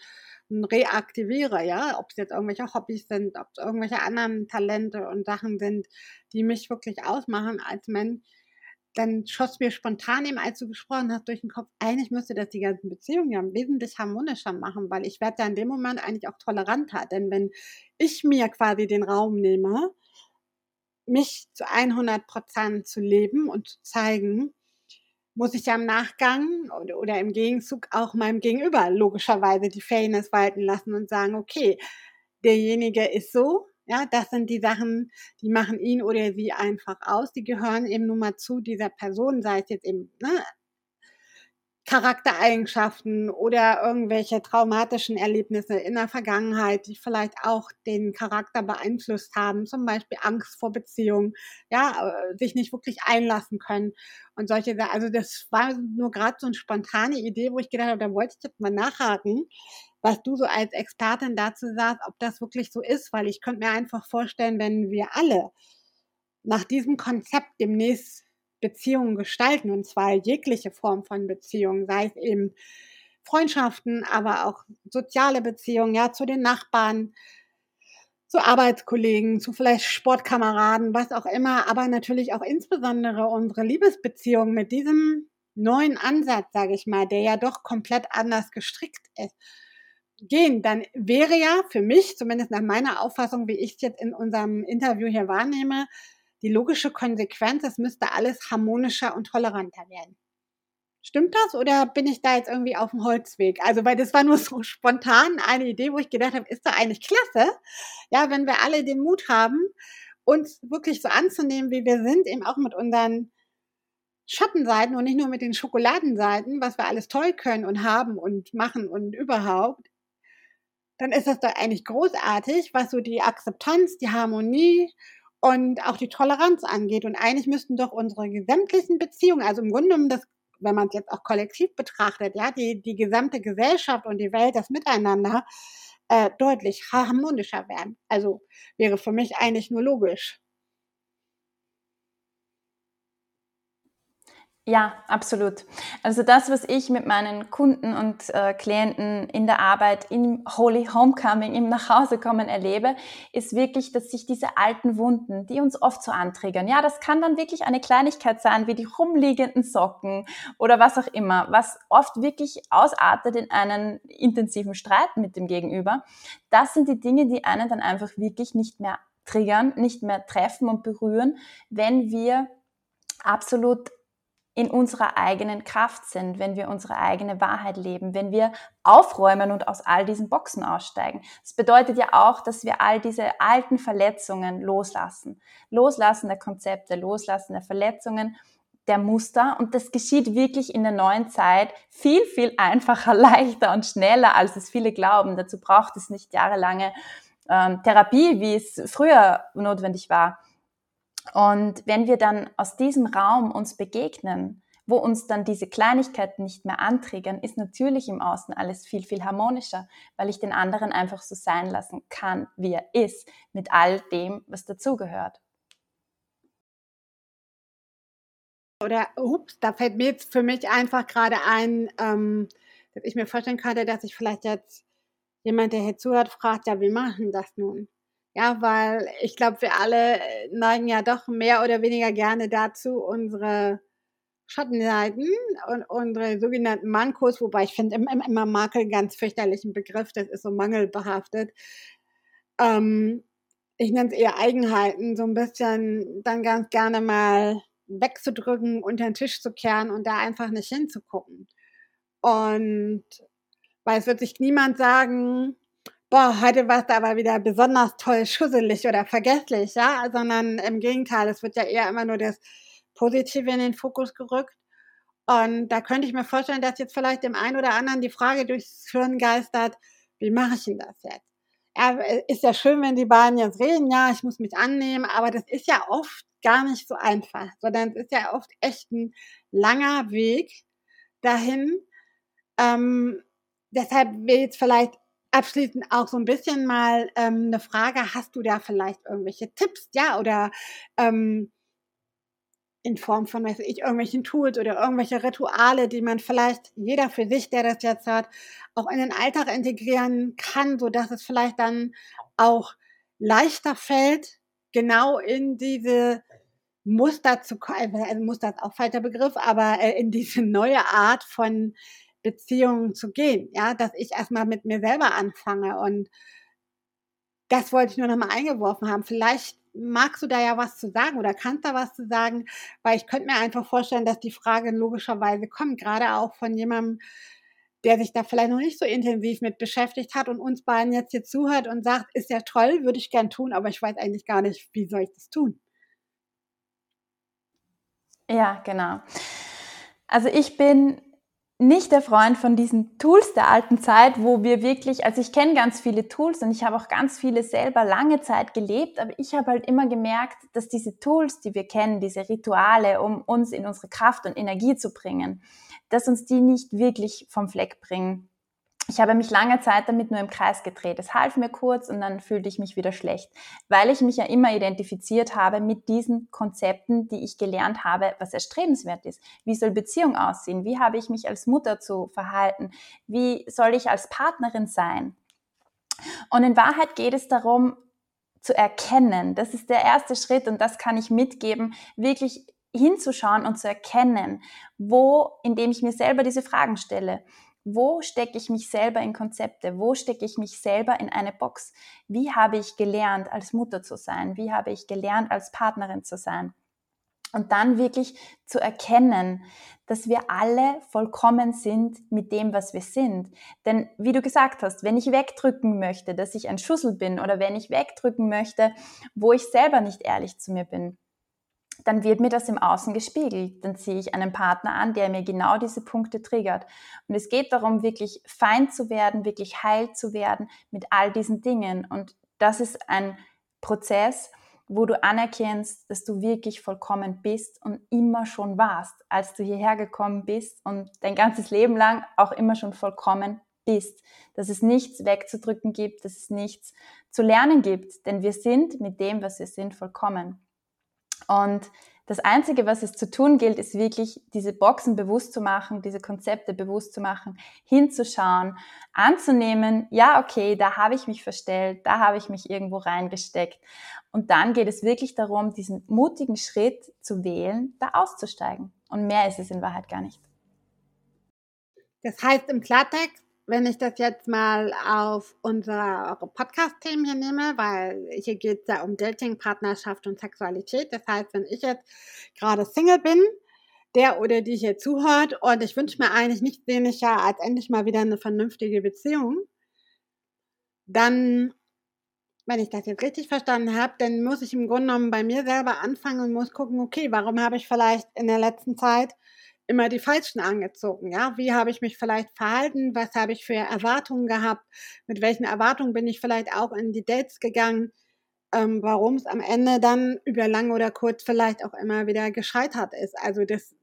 S1: reaktiviere, ja, ob es jetzt irgendwelche Hobbys sind, ob es irgendwelche anderen Talente und Sachen sind, die mich wirklich ausmachen als Mensch, dann schoss mir spontan eben, als du gesprochen hast, durch den Kopf, eigentlich müsste das die ganzen Beziehungen ja wesentlich harmonischer machen, weil ich werde ja in dem Moment eigentlich auch toleranter. Denn wenn ich mir quasi den Raum nehme, mich zu 100 Prozent zu leben und zu zeigen, muss ich ja im Nachgang oder, im Gegenzug auch meinem Gegenüber logischerweise die Fairness walten lassen und sagen, okay, derjenige ist so, ja, das sind die Sachen, die machen ihn oder sie einfach aus. Die gehören eben nun mal zu dieser Person, sei es jetzt eben ne, Charaktereigenschaften oder irgendwelche traumatischen Erlebnisse in der Vergangenheit, die vielleicht auch den Charakter beeinflusst haben, zum Beispiel Angst vor Beziehungen, ja, äh, sich nicht wirklich einlassen können und solche, also das war nur gerade so eine spontane Idee, wo ich gedacht habe, da wollte ich jetzt mal nachhaken, was du so als Expertin dazu sagst, ob das wirklich so ist, weil ich könnte mir einfach vorstellen, wenn wir alle nach diesem Konzept demnächst Beziehungen gestalten, und zwar jegliche Form von Beziehungen, sei es eben Freundschaften, aber auch soziale Beziehungen, ja, zu den Nachbarn, zu Arbeitskollegen, zu vielleicht Sportkameraden, was auch immer, aber natürlich auch insbesondere unsere Liebesbeziehungen mit diesem neuen Ansatz, sage ich mal, der ja doch komplett anders gestrickt ist, gehen, dann wäre ja für mich, zumindest nach meiner Auffassung, wie ich es jetzt in unserem Interview hier wahrnehme, die logische Konsequenz, es müsste alles harmonischer und toleranter werden. Stimmt das oder bin ich da jetzt irgendwie auf dem Holzweg? Also, weil das war nur so spontan eine Idee, wo ich gedacht habe, ist doch eigentlich klasse, ja, wenn wir alle den Mut haben, uns wirklich so anzunehmen, wie wir sind, eben auch mit unseren Schattenseiten und nicht nur mit den Schokoladenseiten, was wir alles toll können und haben und machen und überhaupt, dann ist das doch eigentlich großartig, was so die Akzeptanz, die Harmonie und auch die Toleranz angeht. Und eigentlich müssten doch unsere gesamtlichen Beziehungen, also im Grunde genommen das wenn man es jetzt auch kollektiv betrachtet, ja, die, die gesamte Gesellschaft und die Welt, das Miteinander, äh, deutlich harmonischer werden. Also wäre für mich eigentlich nur logisch.
S2: Ja, absolut. Also das, was ich mit meinen Kunden und äh, Klienten in der Arbeit, im Holy Homecoming, im Nachhausekommen erlebe, ist wirklich, dass sich diese alten Wunden, die uns oft so antriggern, ja, das kann dann wirklich eine Kleinigkeit sein, wie die rumliegenden Socken oder was auch immer, was oft wirklich ausartet in einen intensiven Streit mit dem Gegenüber. Das sind die Dinge, die einen dann einfach wirklich nicht mehr triggern, nicht mehr treffen und berühren, wenn wir absolut in unserer eigenen Kraft sind, wenn wir unsere eigene Wahrheit leben, wenn wir aufräumen und aus all diesen Boxen aussteigen. Das bedeutet ja auch, dass wir all diese alten Verletzungen loslassen. Loslassen der Konzepte, loslassen der Verletzungen, der Muster. Und das geschieht wirklich in der neuen Zeit viel, viel einfacher, <laughs> leichter und schneller, als es viele glauben. Dazu braucht es nicht jahrelange ähm, Therapie, wie es früher notwendig war. Und wenn wir dann aus diesem Raum uns begegnen, wo uns dann diese Kleinigkeiten nicht mehr antriggern, ist natürlich im Außen alles viel, viel harmonischer, weil ich den anderen einfach so sein lassen kann, wie er ist, mit all dem, was dazugehört.
S1: Oder, ups, da fällt mir jetzt für mich einfach gerade ein, ähm, dass ich mir vorstellen könnte, dass ich vielleicht jetzt jemand, der hier zuhört, fragt, ja, wie machen das nun? Ja, weil ich glaube, wir alle neigen ja doch mehr oder weniger gerne dazu, unsere Schattenseiten und unsere sogenannten Mankos, wobei ich finde immer Makel einen ganz fürchterlichen Begriff, das ist so mangelbehaftet. Ähm, ich nenne es eher Eigenheiten, so ein bisschen dann ganz gerne mal wegzudrücken, unter den Tisch zu kehren und da einfach nicht hinzugucken. Und weil es wird sich niemand sagen, boah, heute war es aber wieder besonders toll schusselig oder vergesslich, ja, sondern im Gegenteil, es wird ja eher immer nur das Positive in den Fokus gerückt. Und da könnte ich mir vorstellen, dass jetzt vielleicht dem einen oder anderen die Frage durchs Hirn geistert, wie mache ich denn das jetzt? Ja, ist ja schön, wenn die beiden jetzt reden, ja, ich muss mich annehmen, aber das ist ja oft gar nicht so einfach, sondern es ist ja oft echt ein langer Weg dahin. Ähm, deshalb will jetzt vielleicht abschließend auch so ein bisschen mal ähm, eine Frage, hast du da vielleicht irgendwelche Tipps, ja, oder ähm, in Form von, weiß ich, irgendwelchen Tools oder irgendwelche Rituale, die man vielleicht jeder für sich, der das jetzt hat, auch in den Alltag integrieren kann, so dass es vielleicht dann auch leichter fällt, genau in diese Muster zu kommen, also Muster ist auch falscher Begriff, aber äh, in diese neue Art von Beziehungen zu gehen, ja, dass ich erstmal mit mir selber anfange und das wollte ich nur noch mal eingeworfen haben. Vielleicht magst du da ja was zu sagen oder kannst da was zu sagen, weil ich könnte mir einfach vorstellen, dass die Frage logischerweise kommt, gerade auch von jemandem, der sich da vielleicht noch nicht so intensiv mit beschäftigt hat und uns beiden jetzt hier zuhört und sagt, ist ja toll, würde ich gern tun, aber ich weiß eigentlich gar nicht, wie soll ich das tun?
S2: Ja, genau. Also ich bin nicht der Freund von diesen Tools der alten Zeit, wo wir wirklich, also ich kenne ganz viele Tools und ich habe auch ganz viele selber lange Zeit gelebt, aber ich habe halt immer gemerkt, dass diese Tools, die wir kennen, diese Rituale, um uns in unsere Kraft und Energie zu bringen, dass uns die nicht wirklich vom Fleck bringen ich habe mich lange Zeit damit nur im Kreis gedreht. Es half mir kurz und dann fühlte ich mich wieder schlecht, weil ich mich ja immer identifiziert habe mit diesen Konzepten, die ich gelernt habe, was erstrebenswert ist. Wie soll Beziehung aussehen? Wie habe ich mich als Mutter zu verhalten? Wie soll ich als Partnerin sein? Und in Wahrheit geht es darum, zu erkennen. Das ist der erste Schritt und das kann ich mitgeben, wirklich hinzuschauen und zu erkennen, wo, indem ich mir selber diese Fragen stelle wo stecke ich mich selber in Konzepte? Wo stecke ich mich selber in eine Box? Wie habe ich gelernt, als Mutter zu sein? Wie habe ich gelernt, als Partnerin zu sein? Und dann wirklich zu erkennen, dass wir alle vollkommen sind mit dem, was wir sind. Denn wie du gesagt hast, wenn ich wegdrücken möchte, dass ich ein Schussel bin oder wenn ich wegdrücken möchte, wo ich selber nicht ehrlich zu mir bin, dann wird mir das im Außen gespiegelt. Dann ziehe ich einen Partner an, der mir genau diese Punkte triggert. Und es geht darum, wirklich fein zu werden, wirklich heil zu werden mit all diesen Dingen. Und das ist ein Prozess, wo du anerkennst, dass du wirklich vollkommen bist und immer schon warst, als du hierher gekommen bist und dein ganzes Leben lang auch immer schon vollkommen bist. Dass es nichts wegzudrücken gibt, dass es nichts zu lernen gibt. Denn wir sind mit dem, was wir sind, vollkommen. Und das Einzige, was es zu tun gilt, ist wirklich diese Boxen bewusst zu machen, diese Konzepte bewusst zu machen, hinzuschauen, anzunehmen, ja, okay, da habe ich mich verstellt, da habe ich mich irgendwo reingesteckt. Und dann geht es wirklich darum, diesen mutigen Schritt zu wählen, da auszusteigen. Und mehr ist es in Wahrheit gar nicht.
S1: Das heißt im Klartext, wenn ich das jetzt mal auf unsere Podcast-Themen hier nehme, weil hier geht es ja um Dating, Partnerschaft und Sexualität. Das heißt, wenn ich jetzt gerade Single bin, der oder die hier zuhört und ich wünsche mir eigentlich nichts weniger als endlich mal wieder eine vernünftige Beziehung, dann, wenn ich das jetzt richtig verstanden habe, dann muss ich im Grunde genommen bei mir selber anfangen und muss gucken, okay, warum habe ich vielleicht in der letzten Zeit immer die falschen angezogen. Ja, wie habe ich mich vielleicht verhalten? Was habe ich für Erwartungen gehabt? Mit welchen Erwartungen bin ich vielleicht auch in die Dates gegangen? Ähm, Warum es am Ende dann über lang oder kurz vielleicht auch immer wieder gescheitert ist. Also das,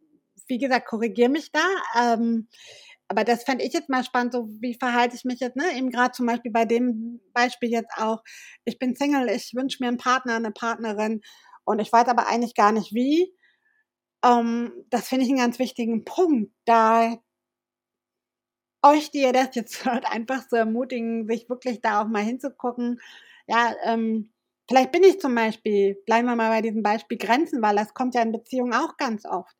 S1: wie gesagt, korrigiere mich da. Ähm, aber das fände ich jetzt mal spannend, so wie verhalte ich mich jetzt, ne? Eben gerade zum Beispiel bei dem Beispiel jetzt auch, ich bin Single, ich wünsche mir einen Partner, eine Partnerin und ich weiß aber eigentlich gar nicht wie ähm, das finde ich einen ganz wichtigen Punkt, da, euch, die ihr das jetzt <laughs> hört, einfach zu ermutigen, sich wirklich da auch mal hinzugucken. Ja, ähm, vielleicht bin ich zum Beispiel, bleiben wir mal bei diesem Beispiel Grenzen, weil das kommt ja in Beziehungen auch ganz oft.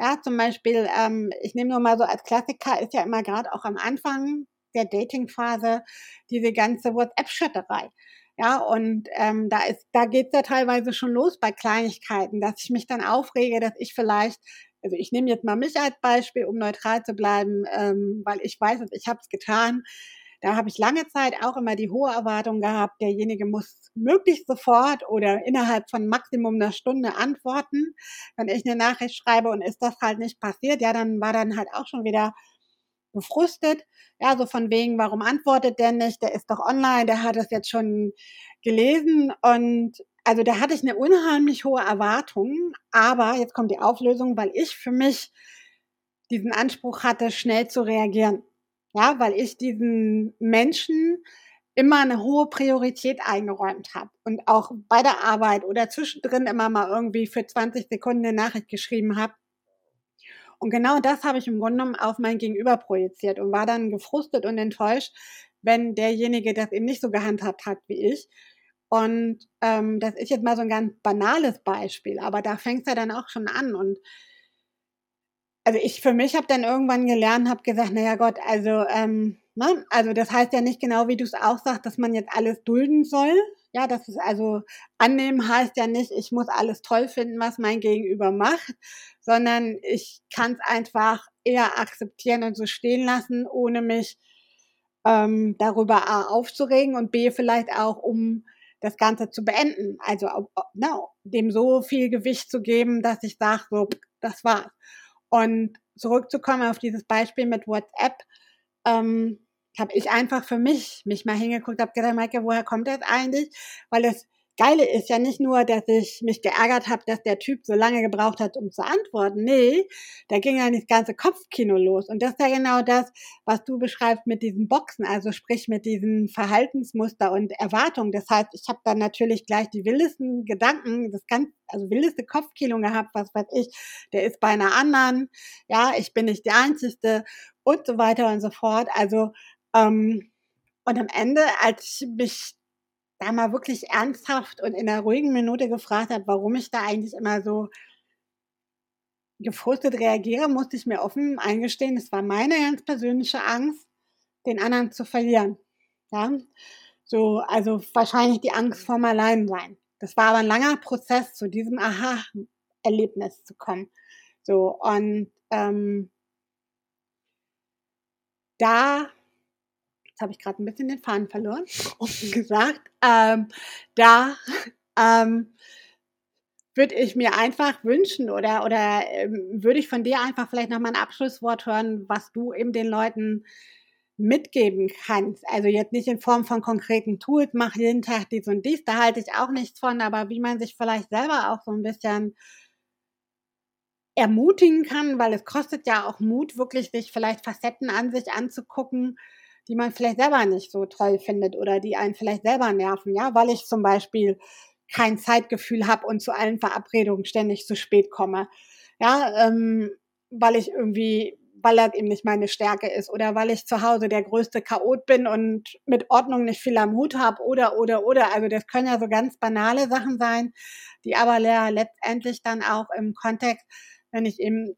S1: Ja, zum Beispiel, ähm, ich nehme nur mal so als Klassiker, ist ja immer gerade auch am Anfang der Datingphase diese ganze WhatsApp-Schütterei. Ja, und ähm, da ist, da geht's ja teilweise schon los bei Kleinigkeiten, dass ich mich dann aufrege, dass ich vielleicht, also ich nehme jetzt mal mich als Beispiel, um neutral zu bleiben, ähm, weil ich weiß, dass ich habe es getan. Da habe ich lange Zeit auch immer die hohe Erwartung gehabt, derjenige muss möglichst sofort oder innerhalb von Maximum einer Stunde antworten. Wenn ich eine Nachricht schreibe und ist das halt nicht passiert, ja, dann war dann halt auch schon wieder befrustet. Ja, so von wegen, warum antwortet der nicht? Der ist doch online, der hat es jetzt schon gelesen und also da hatte ich eine unheimlich hohe Erwartung, aber jetzt kommt die Auflösung, weil ich für mich diesen Anspruch hatte, schnell zu reagieren. Ja, weil ich diesen Menschen immer eine hohe Priorität eingeräumt habe und auch bei der Arbeit oder zwischendrin immer mal irgendwie für 20 Sekunden eine Nachricht geschrieben habe und genau das habe ich im Grunde genommen auf mein Gegenüber projiziert und war dann gefrustet und enttäuscht, wenn derjenige das eben nicht so gehandhabt hat wie ich. Und ähm, das ist jetzt mal so ein ganz banales Beispiel, aber da fängt es ja dann auch schon an. Und also ich für mich habe dann irgendwann gelernt, habe gesagt, naja Gott, also ähm, ne? also das heißt ja nicht genau, wie du es auch sagst, dass man jetzt alles dulden soll, ja, das ist also annehmen heißt ja nicht, ich muss alles toll finden, was mein Gegenüber macht, sondern ich kann es einfach eher akzeptieren und so stehen lassen, ohne mich ähm, darüber A aufzuregen und B vielleicht auch, um das Ganze zu beenden. Also ne, dem so viel Gewicht zu geben, dass ich sage, so, das war's. Und zurückzukommen auf dieses Beispiel mit WhatsApp, ähm, habe ich einfach für mich mich mal hingeguckt, habe gedacht, Maike, woher kommt das eigentlich? Weil das Geile ist ja nicht nur, dass ich mich geärgert habe, dass der Typ so lange gebraucht hat, um zu antworten. Nee, da ging ja das ganze Kopfkino los. Und das ist ja genau das, was du beschreibst mit diesen Boxen, also sprich mit diesen Verhaltensmuster und Erwartungen. Das heißt, ich habe dann natürlich gleich die wildesten Gedanken, das ganz, also wildeste Kopfkino gehabt, was weiß ich, der ist bei einer anderen, ja, ich bin nicht die Einzige und so weiter und so fort. Also ähm, und am Ende, als ich mich da mal wirklich ernsthaft und in einer ruhigen Minute gefragt habe, warum ich da eigentlich immer so gefrustet reagiere, musste ich mir offen eingestehen, es war meine ganz persönliche Angst, den anderen zu verlieren. Ja, so, also wahrscheinlich die Angst vorm Alleinsein. Das war aber ein langer Prozess, zu diesem Aha-Erlebnis zu kommen. So, und ähm, da jetzt habe ich gerade ein bisschen den Faden verloren, <laughs> offen gesagt, ähm, da ähm, würde ich mir einfach wünschen oder, oder ähm, würde ich von dir einfach vielleicht noch mal ein Abschlusswort hören, was du eben den Leuten mitgeben kannst. Also jetzt nicht in Form von konkreten Tools, mach jeden Tag dies und dies, da halte ich auch nichts von, aber wie man sich vielleicht selber auch so ein bisschen ermutigen kann, weil es kostet ja auch Mut, wirklich sich vielleicht Facetten an sich anzugucken, die man vielleicht selber nicht so toll findet oder die einen vielleicht selber nerven, ja, weil ich zum Beispiel kein Zeitgefühl habe und zu allen Verabredungen ständig zu spät komme, ja, ähm, weil ich irgendwie, weil das eben nicht meine Stärke ist oder weil ich zu Hause der größte Chaot bin und mit Ordnung nicht viel am Hut habe oder oder oder, also das können ja so ganz banale Sachen sein, die aber letztendlich dann auch im Kontext, wenn ich eben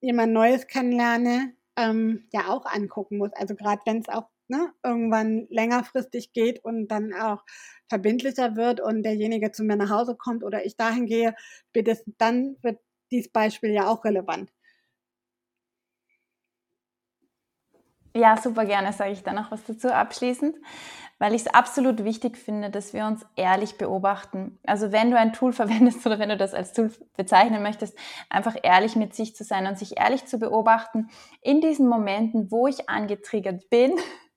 S1: jemand Neues kennenlerne, ähm, ja auch angucken muss. Also gerade wenn es auch ne, irgendwann längerfristig geht und dann auch verbindlicher wird und derjenige zu mir nach Hause kommt oder ich dahin gehe, dann wird dieses Beispiel ja auch relevant.
S2: Ja, super gerne sage ich da noch was dazu abschließend weil ich es absolut wichtig finde, dass wir uns ehrlich beobachten. Also wenn du ein Tool <laughs> verwendest oder wenn du das als Tool bezeichnen möchtest, einfach ehrlich mit sich zu sein und sich ehrlich zu beobachten in diesen Momenten, wo ich angetriggert bin,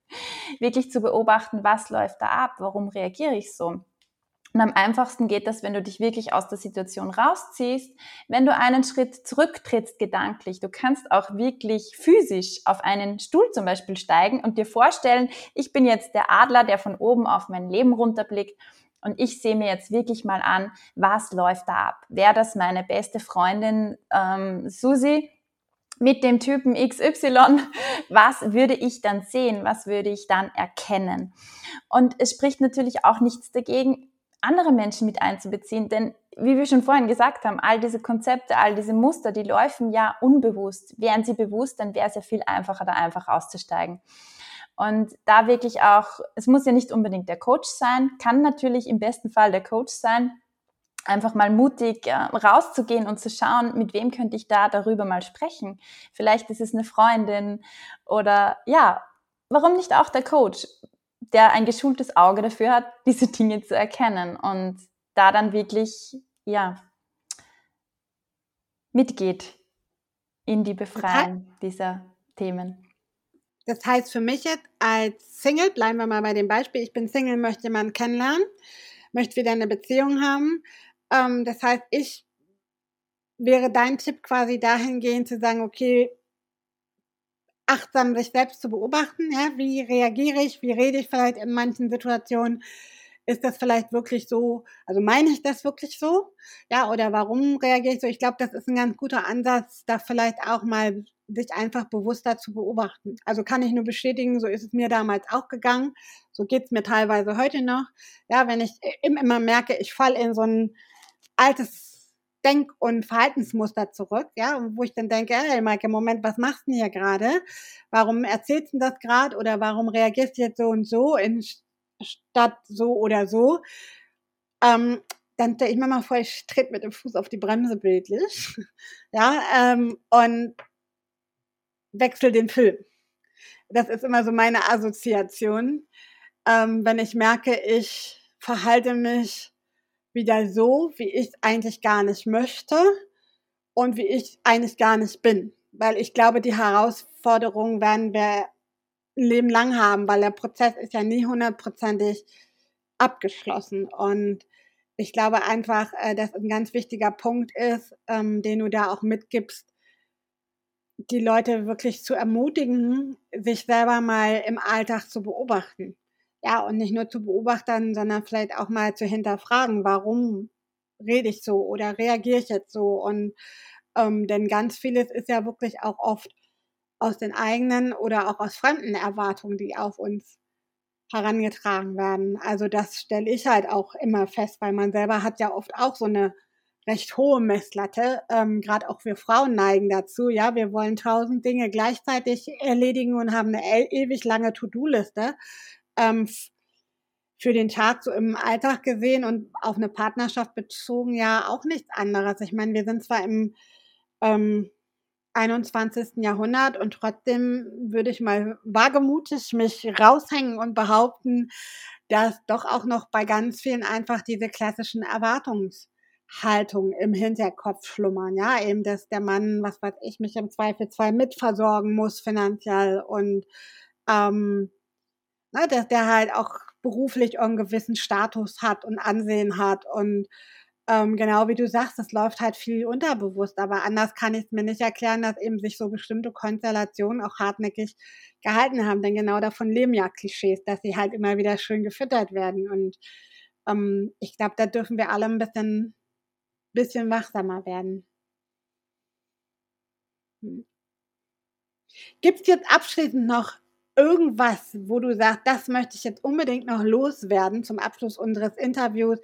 S2: <laughs> wirklich zu beobachten, was läuft da ab, warum reagiere ich so. Und am einfachsten geht das, wenn du dich wirklich aus der Situation rausziehst, wenn du einen Schritt zurücktrittst gedanklich. Du kannst auch wirklich physisch auf einen Stuhl zum Beispiel steigen und dir vorstellen, ich bin jetzt der Adler, der von oben auf mein Leben runterblickt und ich sehe mir jetzt wirklich mal an, was läuft da ab. Wäre das meine beste Freundin ähm, Susi, mit dem Typen XY, <laughs> was würde ich dann sehen, was würde ich dann erkennen? Und es spricht natürlich auch nichts dagegen, andere Menschen mit einzubeziehen, denn wie wir schon vorhin gesagt haben, all diese Konzepte, all diese Muster, die laufen ja unbewusst. Wären sie bewusst, dann wäre es ja viel einfacher, da einfach auszusteigen. Und da wirklich auch, es muss ja nicht unbedingt der Coach sein, kann natürlich im besten Fall der Coach sein, einfach mal mutig äh, rauszugehen und zu schauen, mit wem könnte ich da darüber mal sprechen. Vielleicht ist es eine Freundin oder ja, warum nicht auch der Coach, der ein geschultes Auge dafür hat, <laughs> diese Dinge zu erkennen und da dann wirklich, ja, mitgeht in die Befreiung dieser Themen.
S1: Das heißt für mich jetzt als Single, bleiben wir mal bei dem Beispiel, ich bin Single, möchte jemanden kennenlernen, möchte wieder eine Beziehung haben. Ähm, das heißt, ich wäre dein Tipp quasi dahingehend zu sagen, okay, achtsam sich selbst zu beobachten, ja, wie reagiere ich, wie rede ich vielleicht in manchen Situationen, ist das vielleicht wirklich so, also meine ich das wirklich so, ja, oder warum reagiere ich so? Ich glaube, das ist ein ganz guter Ansatz, da vielleicht auch mal sich einfach bewusster zu beobachten. Also kann ich nur bestätigen, so ist es mir damals auch gegangen, so geht's mir teilweise heute noch. Ja, wenn ich immer merke, ich falle in so ein altes Denk- und Verhaltensmuster zurück, ja, wo ich dann denke, hey Maike, Moment, was machst du denn hier gerade? Warum erzählst du das gerade oder warum reagierst du jetzt so und so in statt so oder so? Ähm, dann stelle ich mir mal vor, ich trete mit dem Fuß auf die Bremse bildlich, <laughs> ja, ähm, und wechsle den Film. Das ist immer so meine Assoziation, ähm, wenn ich merke, ich verhalte mich wieder so, wie ich eigentlich gar nicht möchte und wie ich eigentlich gar nicht bin. Weil ich glaube, die Herausforderungen werden wir ein Leben lang haben, weil der Prozess ist ja nie hundertprozentig abgeschlossen. Und ich glaube einfach, äh, dass ein ganz wichtiger Punkt ist, ähm, den du da auch mitgibst, die Leute wirklich zu ermutigen, sich selber mal im Alltag zu beobachten. Ja, und nicht nur zu beobachten, sondern vielleicht auch mal zu hinterfragen, warum rede ich so oder reagiere ich jetzt so? Und ähm, denn ganz vieles ist ja wirklich auch oft aus den eigenen oder auch aus fremden Erwartungen, die auf uns herangetragen werden. Also das stelle ich halt auch immer fest, weil man selber hat ja oft auch so eine recht hohe Messlatte. Ähm, Gerade auch wir Frauen neigen dazu. Ja, wir wollen tausend Dinge gleichzeitig erledigen und haben eine e-, ewig lange To-Do-Liste ähm, für den Tag so im Alltag gesehen und auf eine Partnerschaft bezogen ja auch nichts anderes. Ich meine, wir sind zwar im ähm, 21. Jahrhundert und trotzdem würde ich mal wagemutig mich raushängen und behaupten, dass doch auch noch bei ganz vielen einfach diese klassischen Erwartungshaltungen im Hinterkopf schlummern. Ja, eben, dass der Mann, was weiß ich, mich im Zweifelsfall mitversorgen muss finanziell und ähm, ne, dass der halt auch beruflich einen gewissen Status hat und Ansehen hat und ähm, genau wie du sagst, das läuft halt viel unterbewusst, aber anders kann ich es mir nicht erklären, dass eben sich so bestimmte Konstellationen auch hartnäckig gehalten haben, denn genau davon leben ja Klischees, dass sie halt immer wieder schön gefüttert werden und ähm, ich glaube, da dürfen wir alle ein bisschen, bisschen wachsamer werden. Hm. Gibt es jetzt abschließend noch irgendwas, wo du sagst, das möchte ich jetzt unbedingt noch loswerden zum Abschluss unseres Interviews,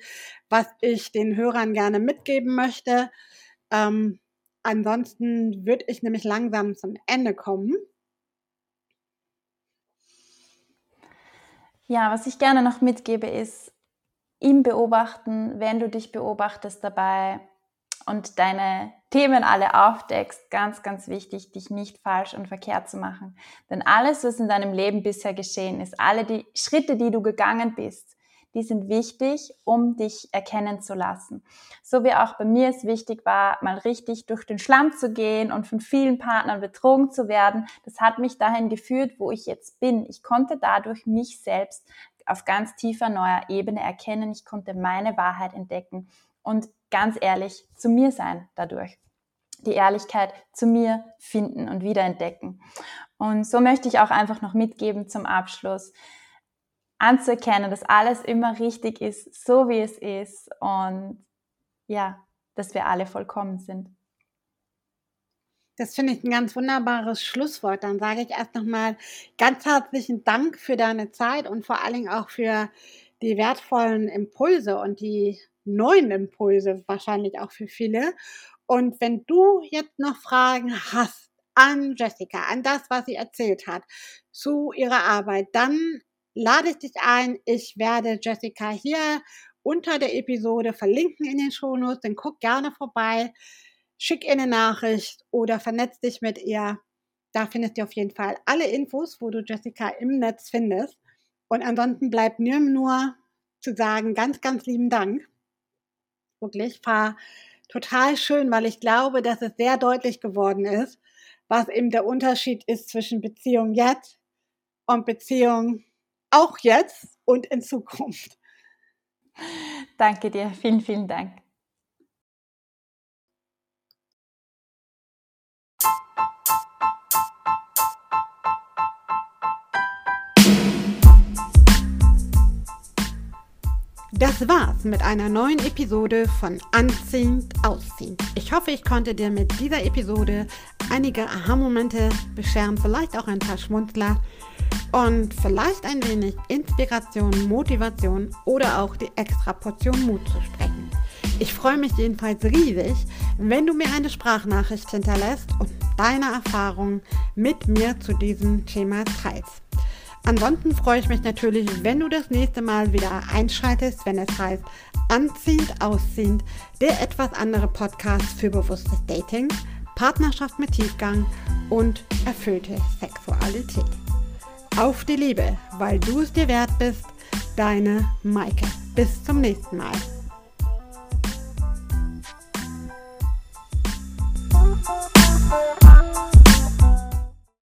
S1: was ich den Hörern gerne mitgeben möchte? Ähm, ansonsten würde ich nämlich langsam zum Ende kommen.
S2: Ja, was ich gerne noch mitgebe, ist im Beobachten, wenn du dich beobachtest dabei, und deine Themen alle aufdeckst, ganz, ganz wichtig, dich nicht falsch und verkehrt zu machen. Denn alles, was in deinem Leben bisher geschehen ist, alle die Schritte, die du gegangen bist, die sind wichtig, um dich erkennen zu lassen. So wie auch bei mir es wichtig war, mal richtig durch den Schlamm zu gehen und von vielen Partnern betrogen zu werden. Das hat mich dahin geführt, wo ich jetzt bin. Ich konnte dadurch mich selbst auf ganz tiefer neuer Ebene erkennen. Ich konnte meine Wahrheit entdecken. Und ganz ehrlich zu mir sein dadurch. Die Ehrlichkeit zu mir finden und wiederentdecken. Und so möchte ich auch einfach noch mitgeben zum Abschluss, anzuerkennen, dass alles immer richtig ist, so wie es ist und ja, dass wir alle vollkommen sind.
S1: Das finde ich ein ganz wunderbares Schlusswort. Dann sage ich erst nochmal ganz herzlichen Dank für deine Zeit und vor allen Dingen auch für die wertvollen Impulse und die neuen Impulse, wahrscheinlich auch für viele. Und wenn du jetzt noch Fragen hast an Jessica, an das, was sie erzählt hat, zu ihrer Arbeit, dann lade ich dich ein. Ich werde Jessica hier unter der Episode verlinken in den Shownotes. Dann guck gerne vorbei, schick ihr eine Nachricht oder vernetz dich mit ihr. Da findest du auf jeden Fall alle Infos, wo du Jessica im Netz findest. Und ansonsten bleibt mir nur zu sagen, ganz, ganz lieben Dank. Wirklich, war total schön, weil ich glaube, dass es sehr deutlich geworden ist, was eben der Unterschied ist zwischen Beziehung jetzt und Beziehung auch jetzt und in Zukunft.
S2: Danke dir, vielen, vielen Dank.
S1: Das war's mit einer neuen Episode von Anziehend Ausziehend. Ich hoffe, ich konnte dir mit dieser Episode einige Aha-Momente bescheren, vielleicht auch ein paar Schmunzler und vielleicht ein wenig Inspiration, Motivation oder auch die extra Portion Mut zu sprechen. Ich freue mich jedenfalls riesig, wenn du mir eine Sprachnachricht hinterlässt und deine Erfahrungen mit mir zu diesem Thema teilst. Ansonsten freue ich mich natürlich, wenn du das nächste Mal wieder einschaltest, wenn es heißt Anziehend, Ausziehend, der etwas andere Podcast für bewusstes Dating, Partnerschaft mit Tiefgang und erfüllte Sexualität. Auf die Liebe, weil du es dir wert bist, deine Maike. Bis zum nächsten Mal.